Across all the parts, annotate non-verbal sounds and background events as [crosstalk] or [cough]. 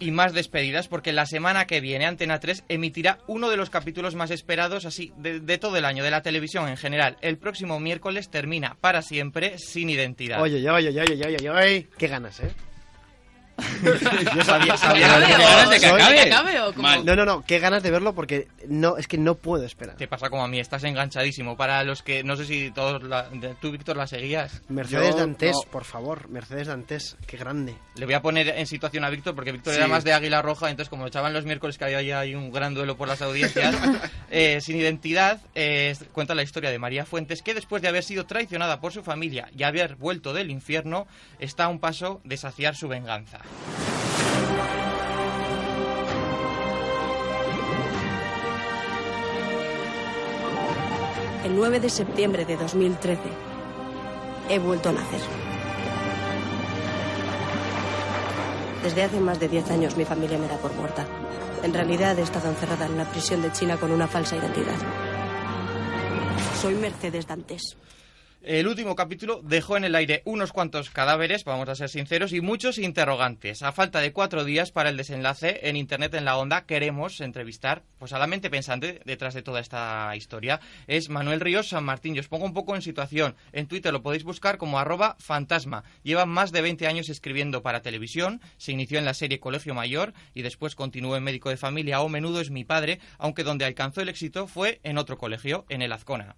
Y más despedidas porque la semana que viene Antena 3 emitirá uno de los capítulos más esperados así de, de todo el año, de la televisión en general. El próximo miércoles termina para siempre sin identidad. Oye, oye, oye, oye, oye, oye, qué ganas, ¿eh? [laughs] Yo sabía, sabía ¿Qué que- ganas de que Soy- acabe? ¿Que acabe o? Mal. No, no, no, qué ganas de verlo porque no, es que no puedo esperar. Te pasa como a mí, estás enganchadísimo. Para los que, no sé si todos, la- tú Víctor la seguías. Mercedes Yo, Dantes, no. por favor, Mercedes Dantes, qué grande. Le voy a poner en situación a Víctor porque Víctor Sí. era más de Águila Roja, entonces como echaban los miércoles que había ya ahí un gran duelo por las audiencias, [laughs] eh, sin identidad, eh, cuenta la historia de María Fuentes que después de haber sido traicionada por su familia y haber vuelto del infierno, está a un paso de saciar su venganza. El 9 de septiembre de 2013 he vuelto a nacer. Desde hace más de 10 años mi familia me da por muerta. En realidad he estado encerrada en una prisión de China con una falsa identidad. Soy Mercedes Dantes. El último capítulo dejó en el aire unos cuantos cadáveres, vamos a ser sinceros, y muchos interrogantes. A falta de cuatro días para el desenlace, en Internet en la Onda queremos entrevistar pues, a la mente pensante detrás de toda esta historia. Es Manuel Ríos San Martín. Yo os pongo un poco en situación. En Twitter lo podéis buscar como arroba fantasma. Lleva más de 20 años escribiendo para televisión. Se inició en la serie Colegio Mayor y después continuó en Médico de Familia o Menudo es mi padre, aunque donde alcanzó el éxito fue en otro colegio, en el Azcona.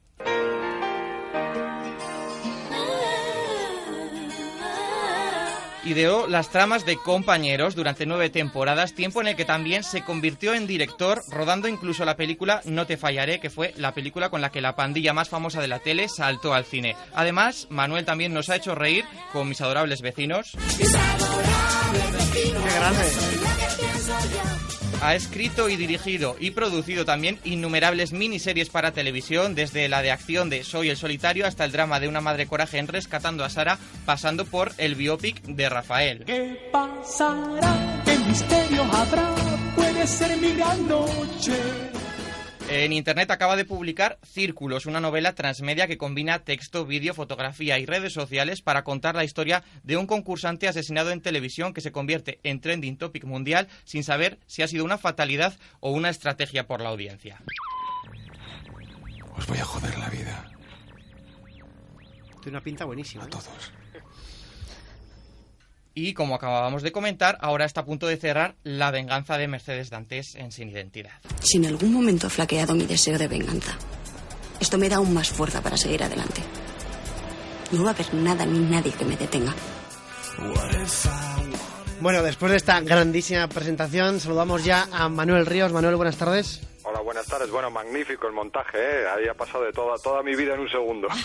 Ideó las tramas de Compañeros durante nueve temporadas, tiempo en el que también se convirtió en director, rodando incluso la película No te fallaré, que fue la película con la que la pandilla más famosa de la tele saltó al cine. Además, Manuel también nos ha hecho reír con mis adorables vecinos. Qué grande. Ha escrito y dirigido y producido también innumerables miniseries para televisión, desde la de acción de Soy el Solitario hasta el drama de una madre coraje en Rescatando a Sara, pasando por el biopic de Rafael. ¿Qué pasará? ¿Qué misterio habrá? Puede ser mi gran noche. En internet acaba de publicar Círculos, una novela transmedia que combina texto, vídeo, fotografía y redes sociales para contar la historia de un concursante asesinado en televisión que se convierte en trending topic mundial sin saber si ha sido una fatalidad o una estrategia por la audiencia. Os voy a joder la vida Tiene una pinta buenísima. a ¿eh? todos. Y como acabábamos de comentar, ahora está a punto de cerrar La venganza de Mercedes Dantes en Sin Identidad. Si en algún momento ha flaqueado mi deseo de venganza, esto me da aún más fuerza para seguir adelante. No va a haber nada ni nadie que me detenga. Bueno, después de esta grandísima presentación, saludamos ya a Manuel Ríos. Manuel, buenas tardes. Hola, buenas tardes. Bueno, magnífico el montaje, ¿eh? Ahí ha pasado de toda, toda mi vida en un segundo. [laughs]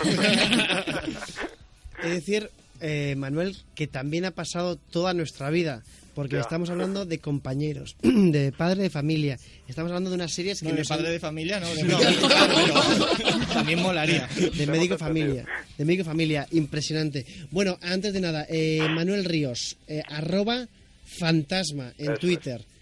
Es decir, eh, Manuel, que también ha pasado toda nuestra vida, porque Ya. estamos hablando de compañeros, [clears throat] de padre de familia. Estamos hablando de unas series que No, no de son- padre de familia, no. De No. [laughs] También molaría. de médico familia, de médico familia, impresionante. Bueno, antes de nada, eh, Manuel Ríos, eh, arroba fantasma en Eso. Twitter. Es.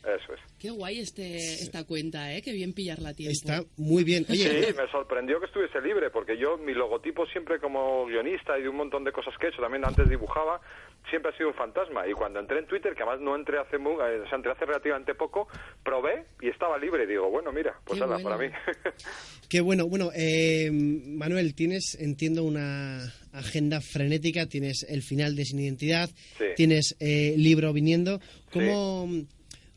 Qué guay este, esta cuenta, ¿eh? Qué bien pillarla a tiempo. Está muy bien. Oye, Sí, me sorprendió que estuviese libre, porque yo, mi logotipo siempre como guionista y de un montón de cosas que he hecho, también antes dibujaba, siempre ha sido un fantasma. Y cuando entré en Twitter, que además no entré hace, mu- eh, o sea, entré hace relativamente poco, probé y estaba libre. Digo, bueno, mira, pues nada, bueno. para mí. [laughs] Qué bueno. Bueno, eh, Manuel, tienes, entiendo, una agenda frenética. Tienes el final de Sin Identidad, Sí. tienes eh, libro viniendo. ¿Cómo,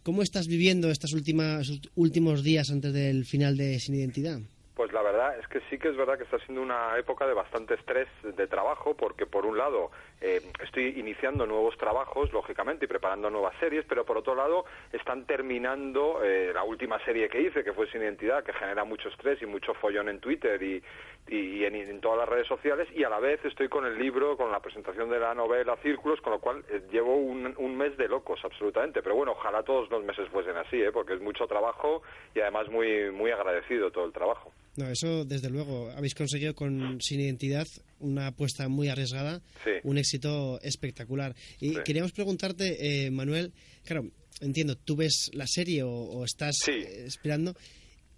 ¿Cómo estás viviendo estos últimos días antes del final de Sin Identidad? Pues la verdad es que sí que es verdad que está siendo una época de bastante estrés de trabajo porque por un lado eh, estoy iniciando nuevos trabajos, lógicamente, y preparando nuevas series, pero por otro lado están terminando eh, la última serie que hice, que fue Sin Identidad, que genera mucho estrés y mucho follón en Twitter y, en todas las redes sociales, y a la vez estoy con el libro, con la presentación de la novela Círculos, con lo cual eh, llevo un, un mes de locos, absolutamente. Pero bueno, ojalá todos los meses fuesen así, ¿eh? porque es mucho trabajo y además muy, muy agradecido todo el trabajo. No, eso desde luego. Habéis conseguido con Sin Identidad una apuesta muy arriesgada, Sí. un éxito espectacular. Y Sí. queríamos preguntarte, eh, Manuel, claro, entiendo, tú ves la serie o, o estás Sí. eh, esperando.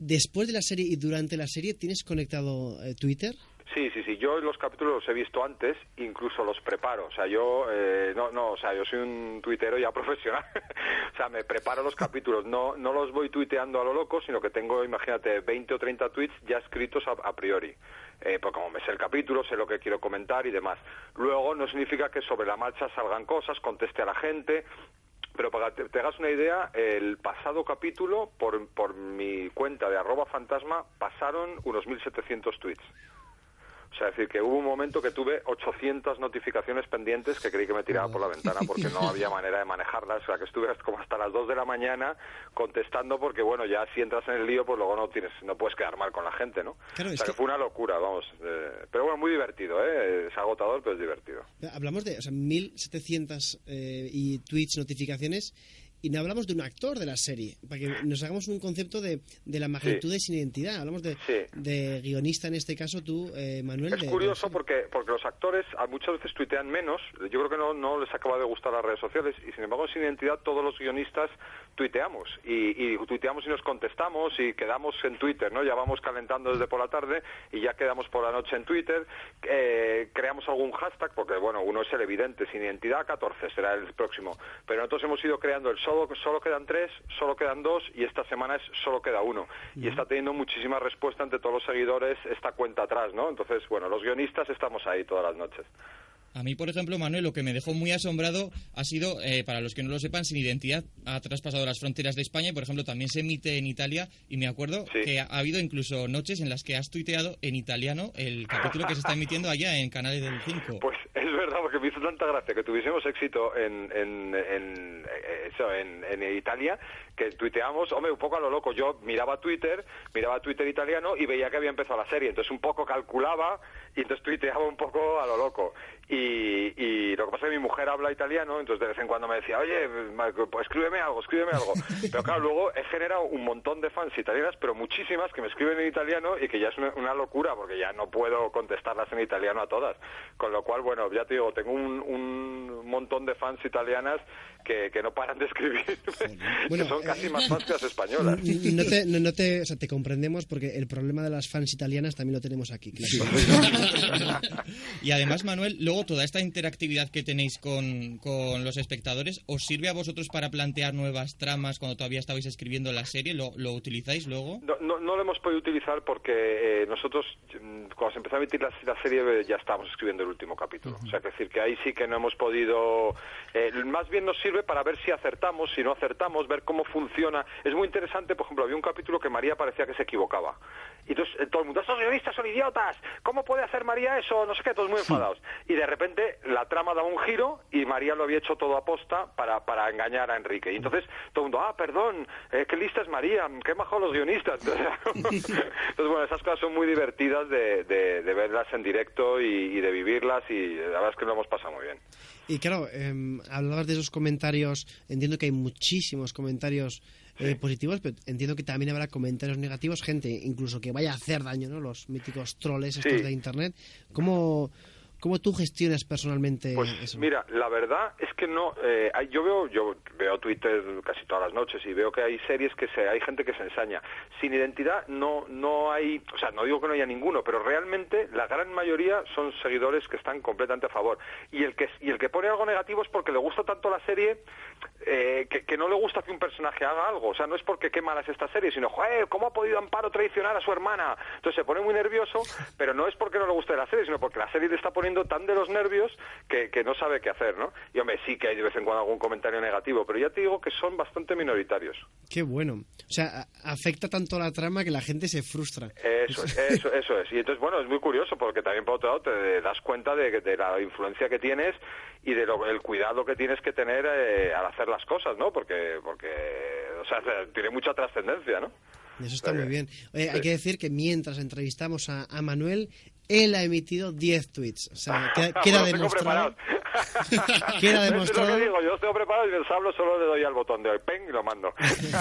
Después de la serie y durante la serie, ¿tienes conectado eh, Twitter? Sí, sí, sí. Yo los capítulos los he visto antes, incluso los preparo. O sea, yo eh, no, no, o sea, yo soy un tuitero ya [laughs] profesional. o sea, me preparo los capítulos. No, no los voy tuiteando a lo loco, sino que tengo, imagínate, 20 o 30 tweets ya escritos a, priori. Eh, pues como me sé el capítulo, sé lo que quiero comentar y demás. Luego no significa que sobre la marcha salgan cosas, conteste a la gente, pero para que te hagas una idea, el pasado capítulo, por, por mi cuenta de arroba fantasma, pasaron unos 1.700 tweets. O sea, es decir, que hubo un momento que tuve 800 notificaciones pendientes que creí que me tiraba por la ventana porque no había [laughs] manera de manejarlas. O sea, que estuve como hasta las 2 de la mañana contestando porque, bueno, ya si entras en el lío, pues luego no tienes no puedes quedar mal con la gente, ¿no? Claro, o sea, que... que- fue una locura, vamos. eh, pero bueno, muy divertido, ¿eh? Es agotador, pero es divertido. Hablamos de o sea, 1.700 eh, y tweets, notificaciones, y no hablamos de un actor de la serie, para que nos hagamos un concepto de, de la magnitud de sin identidad. Hablamos de, Sí. de guionista, en este caso tú, eh, Manuel. Es de- curioso porque, porque los actores a muchas veces tuitean menos. Yo creo que no, no les acaba de gustar las redes sociales y sin embargo sin identidad todos los guionistas tuiteamos y, y tuiteamos y nos contestamos y quedamos en Twitter, ¿no? Ya vamos calentando desde por la tarde y ya quedamos por la noche en Twitter. Eh, creamos algún hashtag porque, bueno, uno es el evidente, sin identidad 14 será el próximo. Pero nosotros hemos ido creando el solo, solo quedan tres, solo quedan dos y esta semana es solo queda uno. Y está teniendo muchísima respuesta entre todos los seguidores esta cuenta atrás, ¿no? Entonces, bueno, los guionistas estamos ahí todas las noches. A mí, por ejemplo, Manuel, lo que me dejó muy asombrado ha sido, eh, para los que no lo sepan, Sin Identidad ha traspasado las fronteras de España y, por ejemplo, también se emite en Italia. Y me acuerdo Sí. que ha habido incluso noches en las que has tuiteado en italiano el capítulo que se está emitiendo allá en Canales del 5. Pues es verdad, porque me hizo tanta gracia que tuviésemos éxito en, en, en, eh, eso, en, en Italia, que tuiteamos, hombre, un poco a lo loco. Yo miraba Twitter, miraba Twitter italiano y veía que había empezado la serie. Entonces un poco calculaba y entonces tuiteaba un poco a lo loco. Y, y lo que pasa es que mi mujer habla italiano, entonces de vez en cuando me decía, oye, pues escríbeme algo, escríbeme algo. [laughs] Pero claro, luego he generado un montón de fans italianas, pero muchísimas que me escriben en italiano y que ya es una, una locura porque ya no puedo contestarlas en italiano a todas. Con lo cual, bueno, ya te digo, tengo un, un montón de fans italianas que, que no paran de escribir, Bueno, que son casi eh, más fans que las españolas. No te, no, no te, o sea, te comprendemos porque el problema de las fans italianas también lo tenemos aquí. claro. [laughs] Y además, Manuel, luego toda esta interactividad que tenéis con, con los espectadores, ¿os sirve a vosotros para plantear nuevas tramas cuando todavía estabais escribiendo la serie? ¿Lo, lo utilizáis luego? No, no, no lo hemos podido utilizar porque eh, nosotros, mm, cuando se empezó a emitir la, la serie, eh, ya estábamos escribiendo el último capítulo. O sea, que decir que ahí sí que no hemos podido. eh, más bien nos sirve para ver si acertamos, si no acertamos, ver cómo funciona. Es muy interesante, por ejemplo, había un capítulo que María parecía que se equivocaba. Y entonces eh, todo el mundo, estos guionistas son idiotas, ¿cómo puede hacer María eso? No sé qué, todos muy enfadados. Y de repente la trama da un giro y María lo había hecho todo a posta para, para engañar a Enrique. Y entonces todo el mundo, ah, perdón, eh, qué lista es María, qué majo los guionistas. [laughs] Entonces, bueno, esas cosas son muy divertidas de, de- de verlas en directo y, y de vivirlas y la verdad es que lo hemos pasado muy bien. Y claro, eh, hablabas de esos comentarios, entiendo que hay muchísimos comentarios eh, positivos, pero entiendo que también habrá comentarios negativos, gente incluso que vaya a hacer daño, ¿no? Los míticos troles estos Sí. de Internet. ¿Cómo, ¿Cómo tú gestionas personalmente Pues eso? mira, la verdad es que no. eh, yo veo, yo veo Twitter casi todas las noches y veo que hay series que se, hay gente que se ensaña. Sin identidad no, no hay, o sea, no digo que no haya ninguno, pero realmente la gran mayoría son seguidores que están completamente a favor. Y el que y el que pone algo negativo es porque le gusta tanto la serie eh, que, que no le gusta que un personaje haga algo. O sea, no es porque qué mala es esta serie, sino, joder, ¿cómo ha podido Amparo traicionar a su hermana? Entonces se pone muy nervioso, pero no es porque no le guste la serie, sino porque la serie le está poniendo tan de los nervios que, que no sabe qué hacer, ¿no? Y hombre, sí que hay de vez en cuando algún comentario negativo, pero ya te digo que son bastante minoritarios. Qué bueno. O sea, a- afecta tanto la trama que la gente se frustra. Eso es, [laughs] eso, eso es. Y entonces, bueno, es muy curioso porque también por otro lado te das cuenta de, de la influencia que tienes y de lo, el cuidado que tienes que tener eh, al hacer las cosas, ¿no? Porque, porque, o sea, tiene mucha trascendencia, ¿no? Eso está muy bien. Oye, Hay que decir que mientras entrevistamos a, a Manuel, él ha emitido 10 tweets. O sea, queda [laughs] Bueno, tengo demostrado. [laughs] Queda [laughs] Es demostrado. lo que digo, yo estoy preparado y les hablo, solo le doy al botón de hoy, pen y lo mando.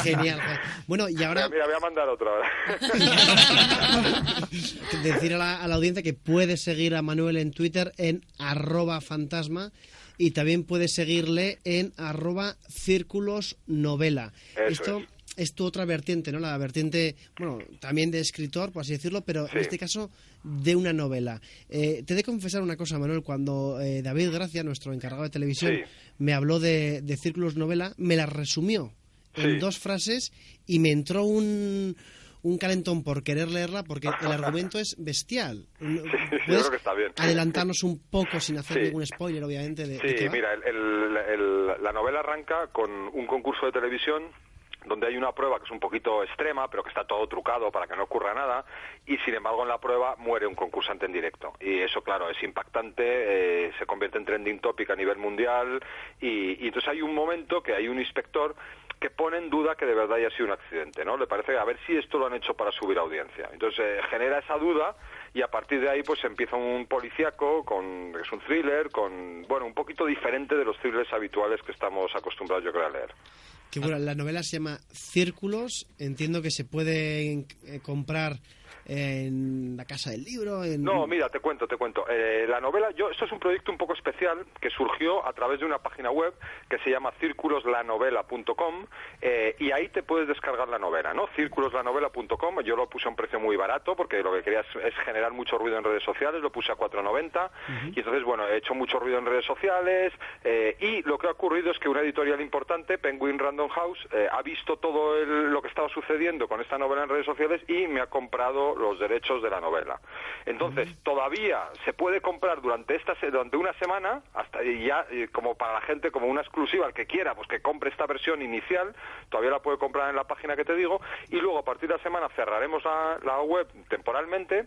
Genial. Bueno, y ahora Mira, mira, voy a mandar ahora. decir a la, a la audiencia que puede seguir a Manuel en Twitter en arroba fantasma y también puede seguirle en arroba círculos novela. Eso Esto, es. Es tu otra vertiente, ¿no? La vertiente, bueno, también de escritor, por así decirlo, pero en este caso de una novela. Eh, te he de confesar una cosa, Manuel, cuando eh, David Gracia, nuestro encargado de televisión, Sí. me habló de, de Círculos Novela, me la resumió en dos frases y me entró un, un calentón por querer leerla porque el argumento es bestial. [laughs] yo ¿Puedes creo que está bien. adelantarnos un poco sin hacer Sí. ningún spoiler, obviamente? De, Sí, mira, el- el- el- la novela arranca con un concurso de televisión donde hay una prueba que es un poquito extrema, pero que está todo trucado para que no ocurra nada, y sin embargo en la prueba muere un concursante en directo. Y eso, claro, es impactante, eh, se convierte en trending topic a nivel mundial, y, entonces hay un momento que hay un inspector que pone en duda que de verdad haya sido un accidente, ¿no? Le parece a ver si esto lo han hecho para subir audiencia. Entonces eh, genera esa duda y a partir de ahí pues empieza un policíaco con es un thriller con bueno un poquito diferente de los thrillers habituales que estamos acostumbrados yo creo a leer. Que bueno, la novela se llama Círculos. Entiendo que se puede eh, comprar en la casa del libro. En... No, mira, te cuento, te cuento. Eh, la novela, yo, esto es un proyecto un poco especial que surgió a través de una página web que se llama círculoslanovela.com eh, y ahí te puedes descargar la novela, ¿no? Círculoslanovela.com, yo lo puse a un precio muy barato porque lo que quería es, es generar mucho ruido en redes sociales, lo puse a 4.90 y entonces, bueno, he hecho mucho ruido en redes sociales eh, y lo que ha ocurrido es que una editorial importante, Penguin Random House, eh, ha visto todo el- lo que estaba sucediendo con esta novela en redes sociales y me ha comprado los derechos de la novela. Entonces, todavía se puede comprar durante esta durante una semana, hasta y ya como para la gente, como una exclusiva, el que quiera, pues que compre esta versión inicial, todavía la puede comprar en la página que te digo, y luego a partir de la semana cerraremos la, la web temporalmente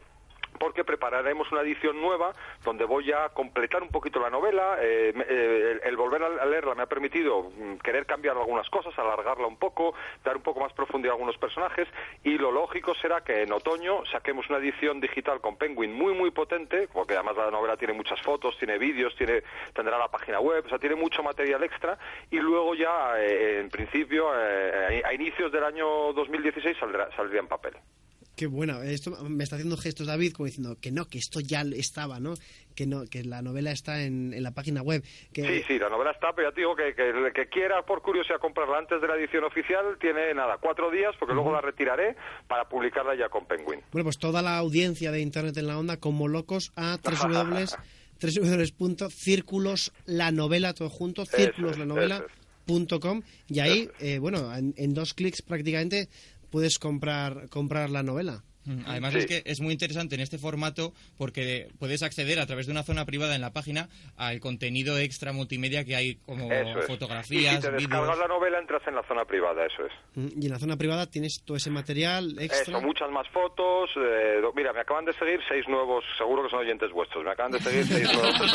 porque prepararemos una edición nueva donde voy a completar un poquito la novela. eh, eh, el, volver a leerla me ha permitido mm, querer cambiar algunas cosas, alargarla un poco, dar un poco más profundidad a algunos personajes y lo lógico será que en otoño saquemos una edición digital con Penguin muy muy potente, porque además la novela tiene muchas fotos, tiene vídeos, tiene tendrá la página web, o sea, tiene mucho material extra y luego ya eh, en principio a inicios del año 2016 saldrá, saldría en papel. Qué bueno. Esto me está haciendo gestos David como diciendo que no, que esto ya estaba, ¿no? Que no, que la novela está en, en la página web. Que, Sí, sí, la novela está, pero ya te digo que, que el que quiera por curiosidad comprarla antes de la edición oficial tiene nada, cuatro días, porque luego la retiraré para publicarla ya con Penguin. Bueno, pues toda la audiencia de Internet en la Onda, como locos, a [laughs] www www.círculoslanovela, todo junto, Eso es, círculoslanovela.com y ahí, eh, bueno, en, en dos clics prácticamente puedes comprar, comprar la novela. Además Sí. es que es muy interesante en este formato porque puedes acceder a través de una zona privada en la página al contenido extra multimedia que hay como Eso es. fotografías, y si te descargas la novela entras en la zona privada, eso es. Mm, Y en la zona privada tienes todo ese material extra. Eso, muchas más fotos. eh, do- mira, me acaban de seguir seis nuevos, seguro que son oyentes vuestros. Me acaban de seguir seis [laughs] nuevos.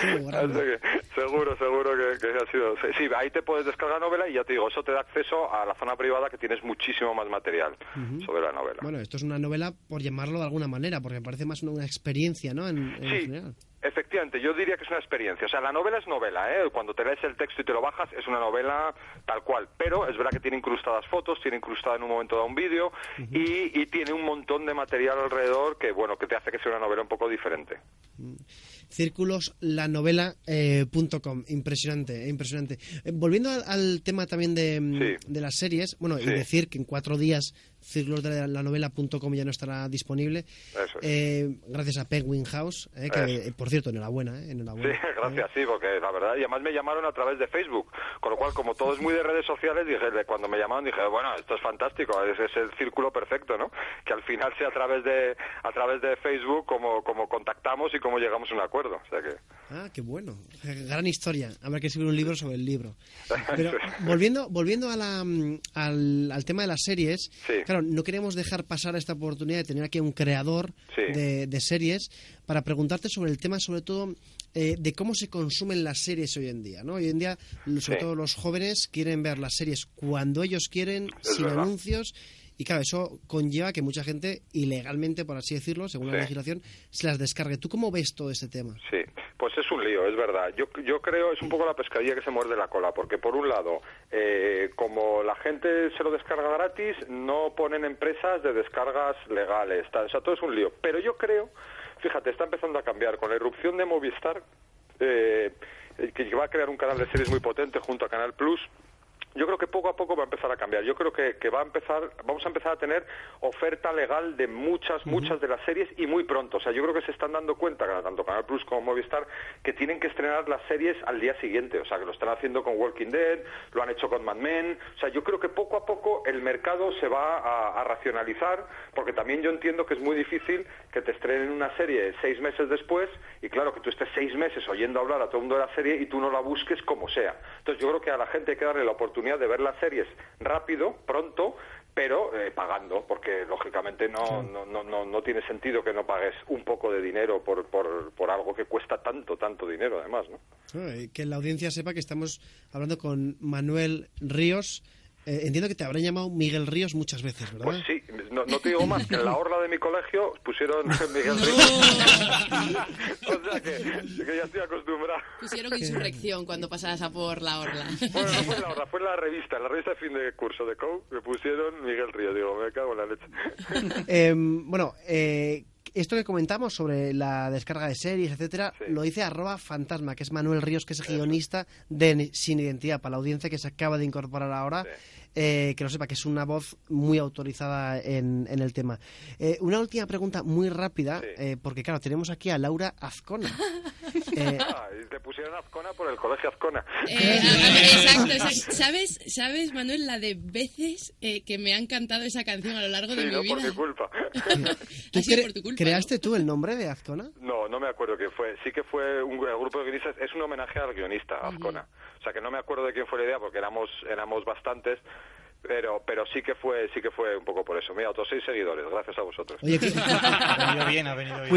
Que seguro, seguro que, que ha sido. Sí, ahí te puedes descargar la novela y ya te digo, eso te da acceso a la zona privada que tienes muchísimo más material sobre la novela. Bueno, esto es una novela, por llamarlo de alguna manera, porque me parece más una, experiencia, ¿no? En, en Sí, general. efectivamente, yo diría que es una experiencia. O sea, la novela es novela, ¿eh? Cuando te lees el texto y te lo bajas, es una novela tal cual. Pero es verdad que tiene incrustadas fotos, tiene incrustada en un momento dado un vídeo y, y tiene un montón de material alrededor que, bueno, que te hace que sea una novela un poco diferente. círculoslanovela.com. impresionante, eh, impresionante. Eh, volviendo al, al tema también de, mm, Sí. de las series, bueno, y decir que en cuatro días círculosdelanovela.com ya no estará disponible, Eso es. eh, gracias a Penguin House, eh, que eh, por cierto, enhorabuena, eh, Sí, enhorabuena. [laughs] gracias, sí, porque la verdad, y además me llamaron a través de Facebook, con lo cual, como todo es muy de redes sociales, dije, de- cuando me llamaron dije, bueno, esto es fantástico, es, es el círculo perfecto, ¿no? Que al final sea a través de a través de Facebook como, como contactamos y como llegamos a un acuerdo, o sea que... Ah, qué bueno. Gran historia. Habrá que escribir un libro sobre el libro. [laughs] Pero volviendo, volviendo a la, mm, al, al tema de las series, Sí. claro, no queremos dejar pasar esta oportunidad de tener aquí a un creador Sí. de, de series para preguntarte sobre el tema, sobre todo, eh, de cómo se consumen las series hoy en día. ¿no? Hoy en día, sobre Sí. todo los jóvenes, quieren ver las series cuando ellos quieren, Es sin verdad. anuncios. Y claro, eso conlleva que mucha gente, ilegalmente, por así decirlo, según la legislación, se las descargue. ¿Tú cómo ves todo este tema? Sí, pues es un lío, es verdad. Yo, yo creo, es un poco la pescadilla que se muerde la cola, porque por un lado, eh, como la gente se lo descarga gratis, no ponen empresas de descargas legales, tal, o sea, todo es un lío. Pero yo creo, fíjate, está empezando a cambiar con la irrupción de Movistar, eh, que va a crear un canal de series muy potente junto a Canal Plus. Yo creo que poco a poco va a empezar a cambiar. Yo creo que, que va a empezar, vamos a empezar a tener oferta legal de muchas, muchas de las series y muy pronto. O sea, yo creo que se están dando cuenta, tanto Canal Plus como Movistar, que tienen que estrenar las series al día siguiente. O sea, que lo están haciendo con Walking Dead, lo han hecho con Mad Men. O sea, yo creo que poco a poco el mercado se va a, a racionalizar, porque también yo entiendo que es muy difícil que te estrenen una serie seis meses después y claro que tú estés seis meses oyendo hablar a todo el mundo de la serie y tú no la busques como sea. Entonces yo creo que a la gente hay que darle la oportunidad de ver las series rápido, pronto, pero eh, pagando, porque lógicamente no, no, no, no, no tiene sentido que no pagues un poco de dinero por, por, por algo que cuesta tanto, tanto dinero además, ¿no? Que la audiencia sepa que estamos hablando con Manuel Ríos. Eh, entiendo que te habrán llamado Miguel Ríos muchas veces, ¿verdad? Pues sí, no, no te digo más que en la orla de mi colegio pusieron [laughs] Miguel Ríos. [laughs] o sea que, que ya estoy acostumbrado. Pusieron insurrección cuando pasabas a por la orla. Bueno, no fue en la orla, fue en la [laughs] revista, en la revista de fin de curso de COU, me pusieron Miguel Ríos. Digo, me cago en la leche. Eh, bueno, eh, esto que comentamos sobre la descarga de series, etcétera, Sí. lo dice arroba fantasma, que es Manuel Ríos, que es guionista de Sin Identidad, para la audiencia que se acaba de incorporar ahora, eh, que lo sepa, que es una voz muy autorizada en, en el tema. Eh, una última pregunta muy rápida, Sí. eh, porque claro, tenemos aquí a Laura Azcona. [laughs] Eh, [laughs] Ah, y te pusieron Azcona por el colegio Azcona. Eh, exacto, exacto. ¿Sabes, ¿Sabes, Manuel, la de veces eh, que me han cantado esa canción a lo largo de Sí, mi no vida? por mi culpa. ¿tú [laughs] Ha sido cre- por tu culpa, ¿Creaste tú el nombre de Azcona? No, no me acuerdo quién fue. Sí que fue un el grupo de guionistas. Es un homenaje al guionista, Azcona. O sea que no me acuerdo de quién fue la idea porque éramos éramos bastantes. Pero, pero sí que fue sí que fue un poco por eso. Mira, otros seis seguidores, gracias a vosotros. Oye, [laughs] Ha venido bien, ha venido bien.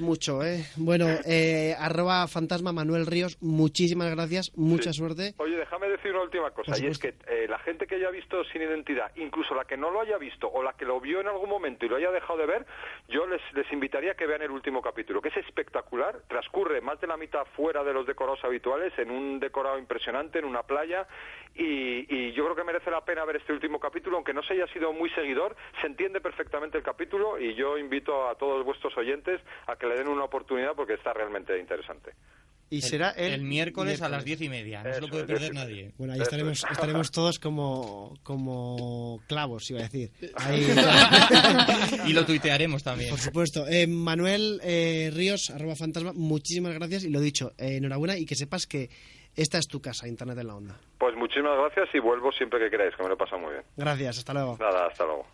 Mucho, ¿eh? Bueno, eh, arroba fantasma Manuel Ríos, muchísimas gracias, mucha Sí. suerte. Oye, déjame decir una última cosa, y es que eh, la gente que haya visto Sin Identidad, incluso la que no lo haya visto o la que lo vio en algún momento y lo haya dejado de ver, yo les, les invitaría a que vean el último capítulo, que es espectacular, transcurre más de la mitad fuera de los decorados habituales, en un decorado impresionante, en una playa, y, y yo creo que merece la pena ver este último capítulo, aunque no se haya sido muy seguidor, se entiende perfectamente el capítulo y yo invito a todos vuestros oyentes a que le den una oportunidad porque está realmente interesante. Y será el, El miércoles a las diez y media. No se lo puede perder nadie. Bueno, ahí estaremos, es. estaremos todos como, como clavos, iba a decir. Ahí, [laughs] Y lo tuitearemos también. por supuesto. Eh, Manuel eh, Ríos, arroba fantasma, muchísimas gracias y lo dicho, eh, enhorabuena y que sepas que esta es tu casa, Internet en la Onda. Pues muchísimas gracias y vuelvo siempre que queráis, que me lo pasa muy bien. Gracias, hasta luego. Nada, hasta luego.